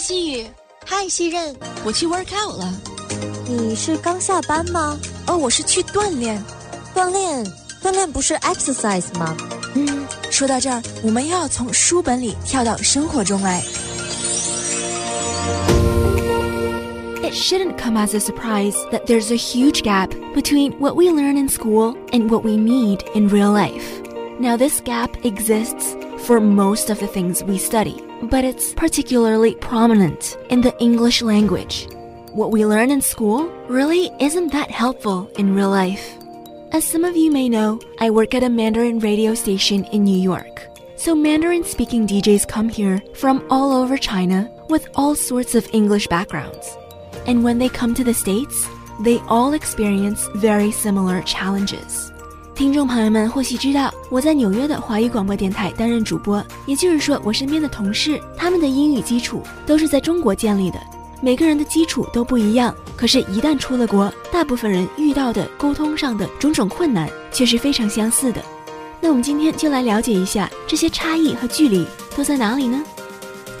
西雨，嗨，西任，我去 work out 了。你是刚下班吗？哦，我是去锻炼。锻炼，锻炼不是 exercise 吗？嗯，说到这儿，我们又要从书本里跳到生活中来。It shouldn't come as a surprise that there's a huge gap between what we learn in school and what we need in real life. Now, this gap exists for most of the things we study, but it's particularly prominent in the English language. What we learn in school really isn't that helpful in real life. As some of you may know, I work at a Mandarin radio station in New York. So Mandarin speaking DJs come here from all over China with all sorts of English backgrounds. And when they come to the States, they all experience very similar challenges. 听众朋友们或许知道，我在纽约的华语广播电台担任主播，也就是说，我身边的同事他们的英语基础都是在中国建立的。每个人的基础都不一样，可是，一旦出了国，大部分人遇到的沟通上的种种困难却是非常相似的。那我们今天就来了解一下这些差异和距离都在哪里呢？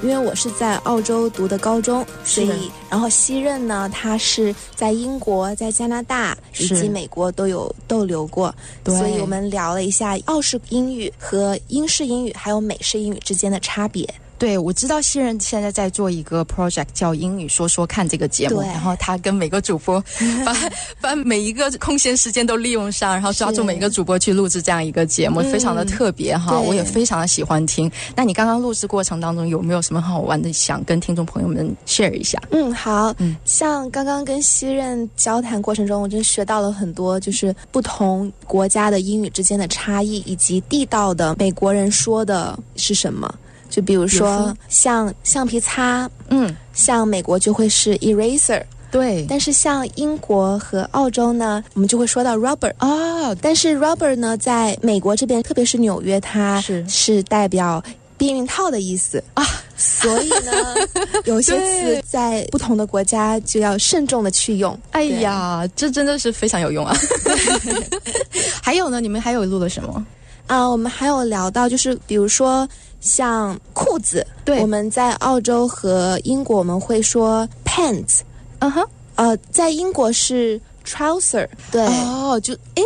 因为我是在澳洲读的高中，所以然后西任呢，他是在英国、在加拿大以及美国都有逗留过，所以我们聊了一下澳式英语和英式英语还有美式英语之间的差别。对，我知道新人现在在做一个 project 叫英语说说看这个节目，然后他跟每个主播 把把每一个空闲时间都利用上，然后抓住每一个主播去录制这样一个节目，非常的特别哈，我也非常的喜欢听。那你刚刚录制过程当中有没有什么好玩的想跟听众朋友们 share 一下？嗯，好，嗯，像刚刚跟西任交谈过程中，我真学到了很多，就是不同国家的英语之间的差异，以及地道的美国人说的是什么。就比如说像橡皮擦，嗯，像美国就会是 eraser，对。但是像英国和澳洲呢，我们就会说到 rubber 哦。但是 rubber 呢，在美国这边，特别是纽约，它是是代表避孕套的意思啊。所以呢，有些词在不同的国家就要慎重的去用。哎呀，这真的是非常有用啊。还有呢，你们还有录了什么？啊，我们还有聊到，就是比如说。像裤子，对，我们在澳洲和英国我们会说 pants，嗯哼，呃，在英国是 trouser，对，哦，就诶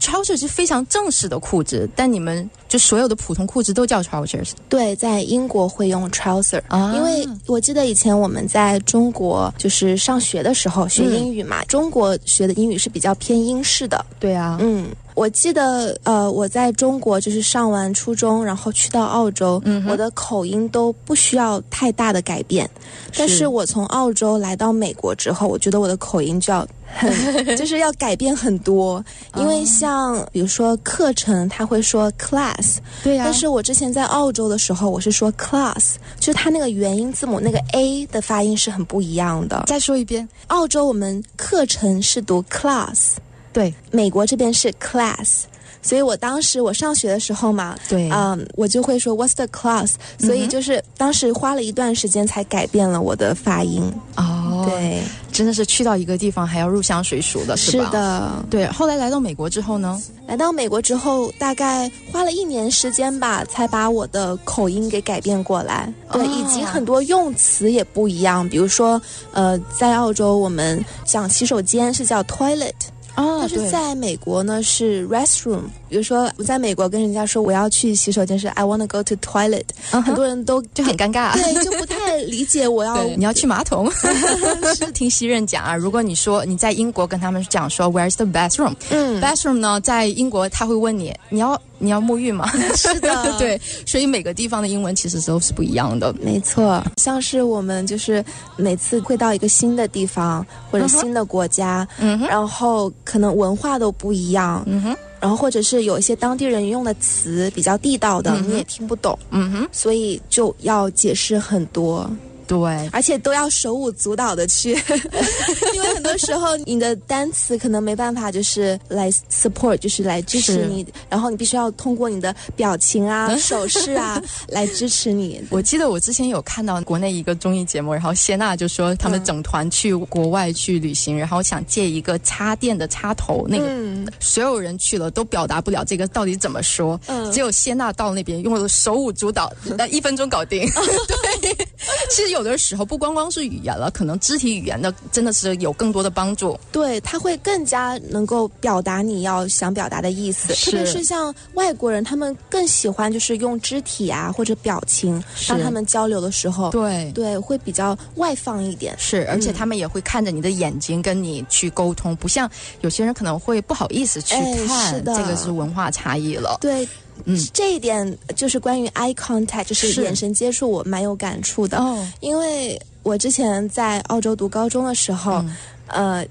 trouser 是非常正式的裤子，但你们就所有的普通裤子都叫 trousers，对，在英国会用 trouser，啊，因为我记得以前我们在中国就是上学的时候学英语嘛，中国学的英语是比较偏英式的，对啊，嗯。我记得，呃，我在中国就是上完初中，然后去到澳洲，我的口音都不需要太大的改变。但是。我从澳洲来到美国之后，我觉得我的口音就要很，就是要改变很多。因为像比如说课程，他会说 class，对呀。但是我之前在澳洲的时候，我是说 class，就是它那个元音字母那个 a 的发音是很不一样的。再说一遍，澳洲我们课程是读 class。对，美国这边是 class，所以我当时我上学的时候嘛，对，嗯，我就会说 what's the class，所以就是当时花了一段时间才改变了我的发音。哦，对，真的是去到一个地方还要入乡随俗的，是吧？是的，对。后来来到美国之后呢？来到美国之后，大概花了一年时间吧，才把我的口音给改变过来。对，以及很多用词也不一样，比如说，呃，在澳洲我们讲洗手间是叫 toilet。哦，但是在美国呢是 restroom。比如说我在美国跟人家说我要去洗手间是 I wanna go to toilet，很多人都就很尴尬，对，就不太理解我要你要去马桶。是听西任讲啊，如果你说你在英国跟他们讲说 Where's the bathroom？嗯，bathroom 呢在英国他会问你你要你要沐浴吗？是的，对，所以每个地方的英文其实都是不一样的。没错，像是我们就是每次会到一个新的地方或者新的国家，嗯，然后可能文化都不一样，嗯哼。然后或者是有一些当地人用的词比较地道的，你也听不懂，嗯哼，所以就要解释很多。对，而且都要手舞足蹈的去，因为很多时候你的单词可能没办法就是来 support，就是来支持你，然后你必须要通过你的表情啊、手势啊 来支持你。我记得我之前有看到国内一个综艺节目，然后谢娜就说他们整团去国外去旅行，然后想借一个插电的插头，那个所有人去了都表达不了这个到底怎么说，只有谢娜到那边用了手舞足蹈，那一分钟搞定。对，其实。有的时候不光光是语言了，可能肢体语言的真的是有更多的帮助。对，他会更加能够表达你要想表达的意思。特别是像外国人，他们更喜欢就是用肢体啊或者表情，当他们交流的时候，对对，会比较外放一点。是，而且他们也会看着你的眼睛跟你去沟通，不像有些人可能会不好意思去看。是的，这个是文化差异了。对。嗯，这一点就是关于 eye contact，就是眼神接触，我蛮有感触的。哦，因为我之前在澳洲读高中的时候，呃。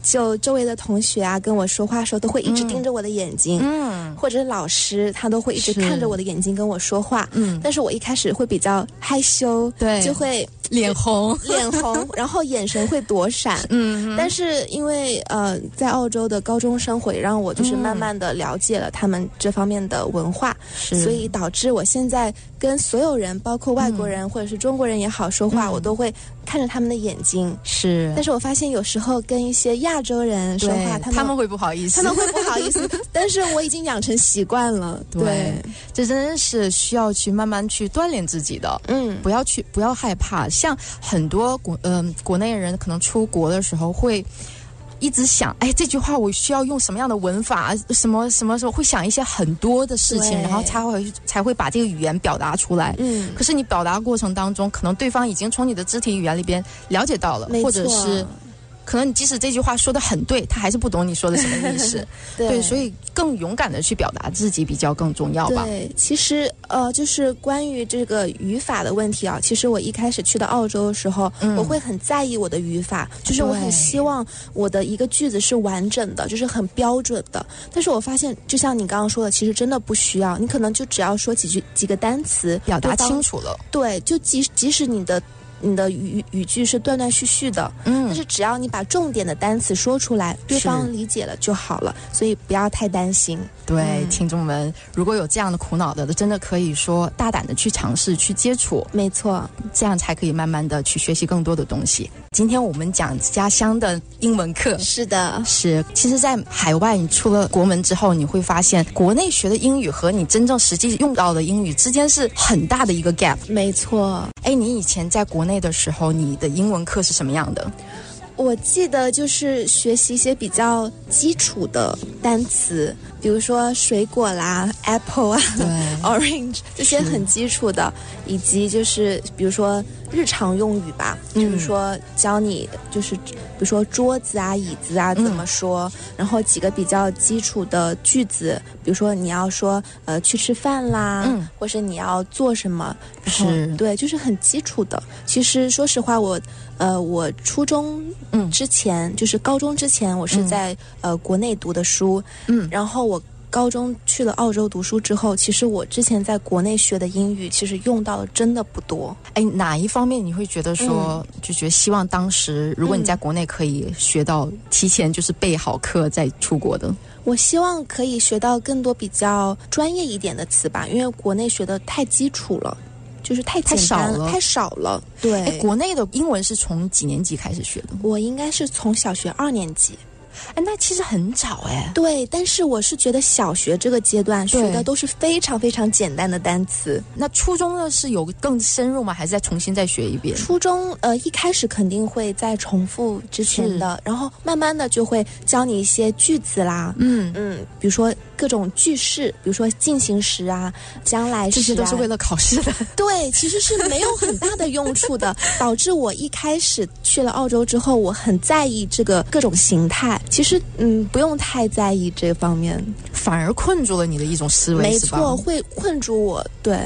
就周围的同学啊，跟我说话的时候，都会一直盯着我的眼睛，嗯，或者是老师，他都会一直看着我的眼睛跟我说话，嗯，但是我一开始会比较害羞，对，就会脸红，脸红，然后眼神会躲闪，嗯，但是因为呃，在澳洲的高中生活，也让我就是慢慢的了解了他们这方面的文化，所以导致我现在跟所有人，包括外国人或者是中国人也好说话，我都会看着他们的眼睛，是，但是我发现有时候跟一些亚洲人说话，他们他们会不好意思，他们会不好意思。但是我已经养成习惯了。对，这真的是需要去慢慢去锻炼自己的。嗯，不要去，不要害怕。像很多国嗯国内人可能出国的时候会一直想，哎，这句话我需要用什么样的文法，什么什么时候会想一些很多的事情，然后才会才会把这个语言表达出来。嗯，可是你表达过程当中，可能对方已经从你的肢体语言里边了解到了，或者是。可能你即使这句话说的很对，他还是不懂你说的什么意思。对，所以更勇敢的去表达自己比较更重要吧。对，其实呃，就是关于这个语法的问题啊，其实我一开始去到澳洲的时候，我会很在意我的语法，就是我很希望我的一个句子是完整的，就是很标准的。但是我发现，就像你刚刚说的，其实真的不需要，你可能就只要说几句几个单词，表达清楚了。对，就即即使你的。你的语语句是断断续续的，嗯，但是只要你把重点的单词说出来，对方理解了就好了，所以不要太担心。对，听众们，如果有这样的苦恼的，真的可以说大胆的去尝试去接触，没错，这样才可以慢慢的去学习更多的东西。今天我们讲家乡的英文课，是的，是。其实，在海外你出了国门之后，你会发现国内学的英语和你真正实际用到的英语之间是很大的一个 gap。没错，哎，你以前在国内的时候，你的英文课是什么样的？我记得就是学习一些比较基础的单词，比如说水果啦，apple 啊，orange 这些很基础的，以及就是比如说日常用语吧，就是说教你就是比如说桌子啊、椅子啊怎么说，然后几个比较基础的句子，比如说你要说呃去吃饭啦，或是你要做什么，是，对，就是很基础的。其实说实话，我。呃，我初中嗯。之前就是高中之前，我是在呃国内读的书，嗯，然后我高中去了澳洲读书之后，其实我之前在国内学的英语，其实用到的真的不多。哎，哪一方面你会觉得说，就觉得希望当时如果你在国内可以学到，提前就是备好课再出国的？我希望可以学到更多比较专业一点的词吧，因为国内学的太基础了。就是太太少了，太少了。对，国内的英文是从几年级开始学的？我应该是从小学二年级。哎，那其实很早哎。对，但是我是觉得小学这个阶段学的都是非常非常简单的单词。那初中呢是有更深入吗？还是再重新再学一遍？初中呃一开始肯定会再重复之前的，然后慢慢的就会教你一些句子啦。嗯嗯，比如说各种句式，比如说进行时啊、将来时啊，这些都是为了考试的。对，其实是没有很大的用处的，导致我一开始去了澳洲之后，我很在意这个各种形态。其实，嗯，不用太在意这方面，反而困住了你的一种思维，没错，会困住我。对，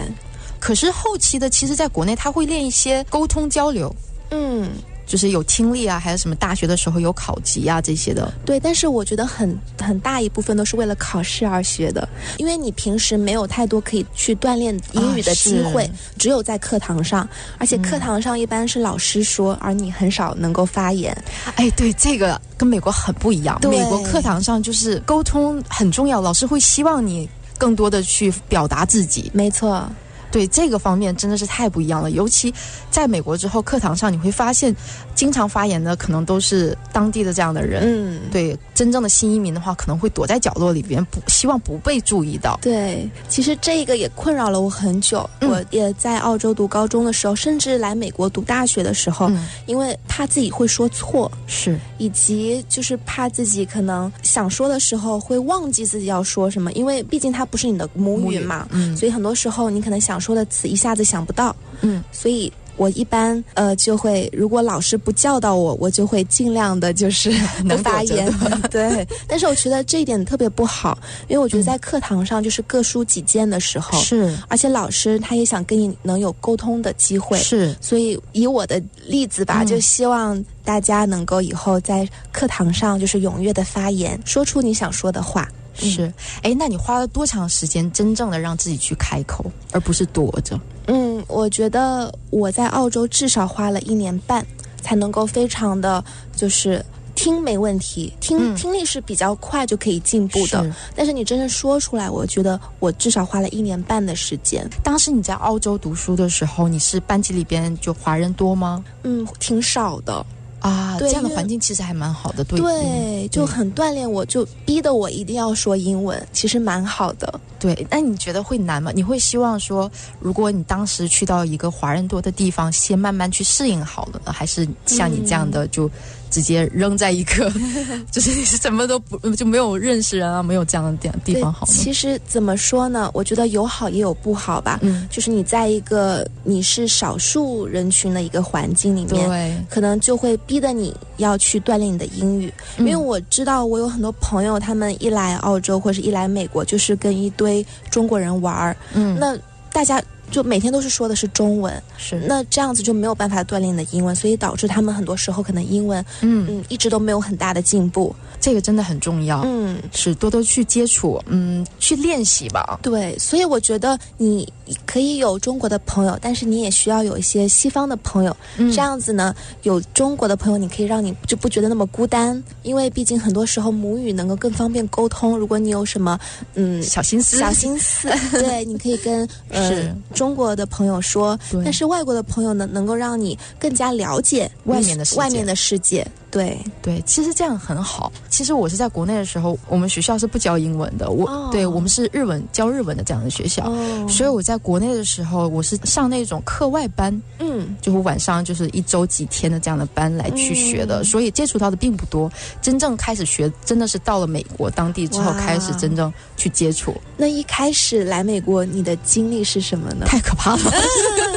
可是后期的，其实在国内他会练一些沟通交流，嗯。就是有听力啊，还有什么大学的时候有考级啊这些的。对，但是我觉得很很大一部分都是为了考试而学的，因为你平时没有太多可以去锻炼英语的机会，只有在课堂上，而且课堂上一般是老师说，而你很少能够发言。哎，对，这个跟美国很不一样。美国课堂上就是沟通很重要，老师会希望你更多的去表达自己。没错。对这个方面真的是太不一样了。尤其在美国之后，课堂上你会发现，经常发言的可能都是当地的这样的人。嗯，对，真正的新移民的话，可能会躲在角落里边，不希望不被注意到。对，其实这个也困扰了我很久。我也在澳洲读高中的时候，甚至来美国读大学的时候，因为怕自己会说错，是，以及就是怕自己可能想说的时候会忘记自己要说什么，因为毕竟它不是你的母语嘛，嗯，所以很多时候你可能想说的词一下子想不到，嗯，所以。我一般呃就会，如果老师不教导我，我就会尽量的就是 不发言。对，但是我觉得这一点特别不好，因为我觉得在课堂上就是各抒己见的时候，是，而且老师他也想跟你能有沟通的机会，是。所以以我的例子吧，就希望大家能够以后在课堂上就是踊跃的发言，说出你想说的话。是，哎，那你花了多长时间真正的让自己去开口，而不是躲着？嗯，我觉得我在澳洲至少花了一年半，才能够非常的就是听没问题，听听力是比较快就可以进步的。但是你真正说出来，我觉得我至少花了一年半的时间。当时你在澳洲读书的时候，你是班级里边就华人多吗？嗯，挺少的。啊，这样的环境其实还蛮好的，对，对，就很锻炼我，就逼得我一定要说英文，其实蛮好的。对，那你觉得会难吗？你会希望说，如果你当时去到一个华人多的地方，先慢慢去适应好了呢，还是像你这样的就？直接扔在一个，就是你什么都不就没有认识人啊，没有这样的地地方好。其实怎么说呢？我觉得有好也有不好吧。嗯，就是你在一个你是少数人群的一个环境里面，对，可能就会逼得你要去锻炼你的英语。因为我知道我有很多朋友，他们一来澳洲或者是一来美国，就是跟一堆中国人玩儿。嗯，那大家。就每天都是说的是中文，是那这样子就没有办法锻炼的英文，所以导致他们很多时候可能英文，嗯嗯，一直都没有很大的进步。这个真的很重要，嗯，是多多去接触，嗯，去练习吧。对，所以我觉得你可以有中国的朋友，但是你也需要有一些西方的朋友，这样子呢，有中国的朋友，你可以让你就不觉得那么孤单，因为毕竟很多时候母语能够更方便沟通。如果你有什么嗯小心思，小心思，对，你可以跟呃。中国的朋友说，但是外国的朋友呢，能够让你更加了解外面的外面的世界。对对，其实这样很好。其实我是在国内的时候，我们学校是不教英文的。我对我们是日文教日文的这样的学校，所以我在国内的时候，我是上那种课外班，嗯，就是晚上就是一周几天的这样的班来去学的，所以接触到的并不多。真正开始学，真的是到了美国当地之后开始真正去接触。那一开始来美国，你的经历是什么呢？太可怕了。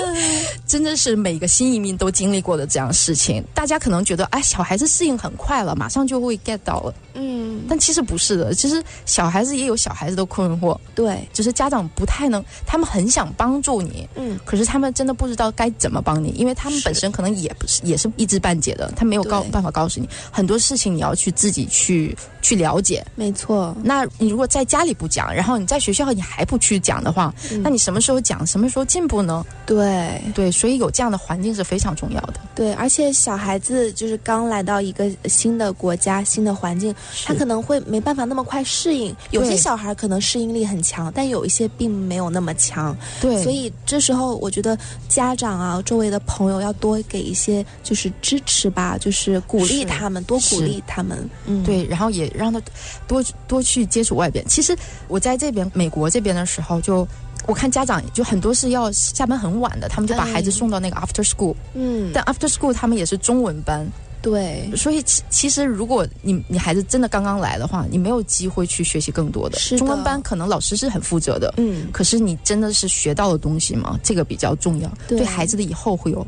真的是每个新移民都经历过的这样事情。大家可能觉得，哎，小孩子适应很快了，马上就会 get 到了。嗯，但其实不是的。其实小孩子也有小孩子的困惑，对，就是家长不太能，他们很想帮助你，嗯，可是他们真的不知道该怎么帮你，因为他们本身可能也不是，也是一知半解的，他没有告办法告诉你很多事情，你要去自己去去了解。没错。那你如果在家里不讲，然后你在学校你还不去讲的话，那你什么时候讲，什么时候进步呢？对对。所以有这样的环境是非常重要的。对，而且小孩子就是刚来到一个新的国家、新的环境，他可能会没办法那么快适应。有些小孩可能适应力很强，但有一些并没有那么强。对，所以这时候我觉得家长啊，周围的朋友要多给一些就是支持吧，就是鼓励他们，多鼓励他们。嗯，对，然后也让他多多去接触外边。其实我在这边美国这边的时候就。我看家长就很多是要下班很晚的，他们就把孩子送到那个 after school。嗯，但 after school 他们也是中文班。对，所以其其实如果你你孩子真的刚刚来的话，你没有机会去学习更多的。是中文班可能老师是很负责的，嗯，可是你真的是学到了东西吗？这个比较重要，对孩子的以后会有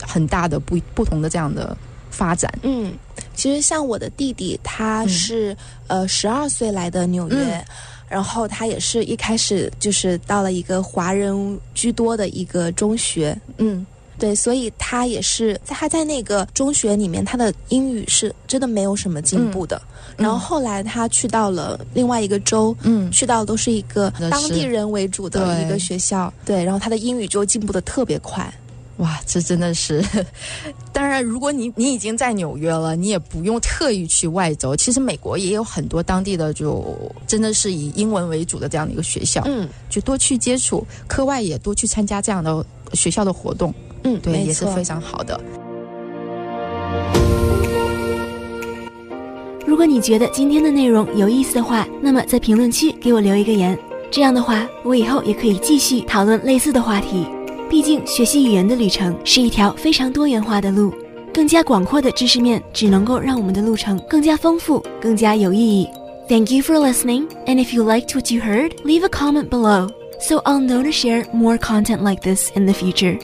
很大的不不同的这样的发展。嗯，其实像我的弟弟，他是呃十二岁来的纽约。然后他也是一开始就是到了一个华人居多的一个中学，嗯，对，所以他也是在他在那个中学里面，他的英语是真的没有什么进步的。然后后来他去到了另外一个州，嗯，去到都是一个当地人为主的一个学校，对，然后他的英语就进步的特别快。哇，这真的是！当然，如果你你已经在纽约了，你也不用特意去外州。其实美国也有很多当地的，就真的是以英文为主的这样的一个学校，嗯，就多去接触，课外也多去参加这样的学校的活动，嗯，对，也是非常好的。如果你觉得今天的内容有意思的话，那么在评论区给我留一个言，这样的话，我以后也可以继续讨论类似的话题。毕竟，学习语言的旅程是一条非常多元化的路，更加广阔的知识面只能够让我们的路程更加丰富、更加有意义。Thank you for listening, and if you liked what you heard, leave a comment below so I'll know to share more content like this in the future.